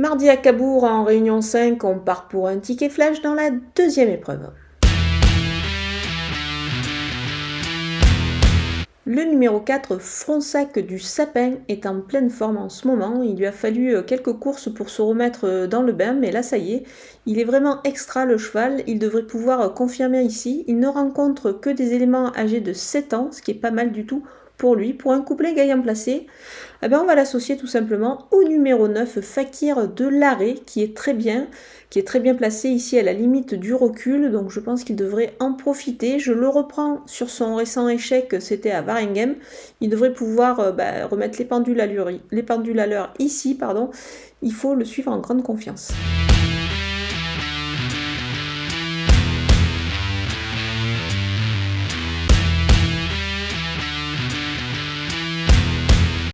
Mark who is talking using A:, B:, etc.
A: Mardi à Cabourg en réunion 5, on part pour un ticket flash dans la deuxième épreuve. Le numéro 4, Fronsac du Sapin, est en pleine forme en ce moment. Il lui a fallu euh, quelques courses pour se remettre euh, dans le bain, mais là ça y est, il est vraiment extra le cheval. Il devrait pouvoir euh, confirmer ici. Il ne rencontre que des éléments âgés de 7 ans, ce qui est pas mal du tout pour lui. Pour un couplet gagnant placé, eh ben on va l'associer tout simplement au numéro 9, Fakir de l'arrêt, qui est très bien, qui est très bien placé ici à la limite du recul, donc je pense qu'il devrait en profiter. Je le reprends sur son récent échec, c'était à Waregem. Il devrait pouvoir euh, bah, remettre les pendules à l'heure, les pendules à l'heure ici, pardon. Il faut le suivre en grande confiance.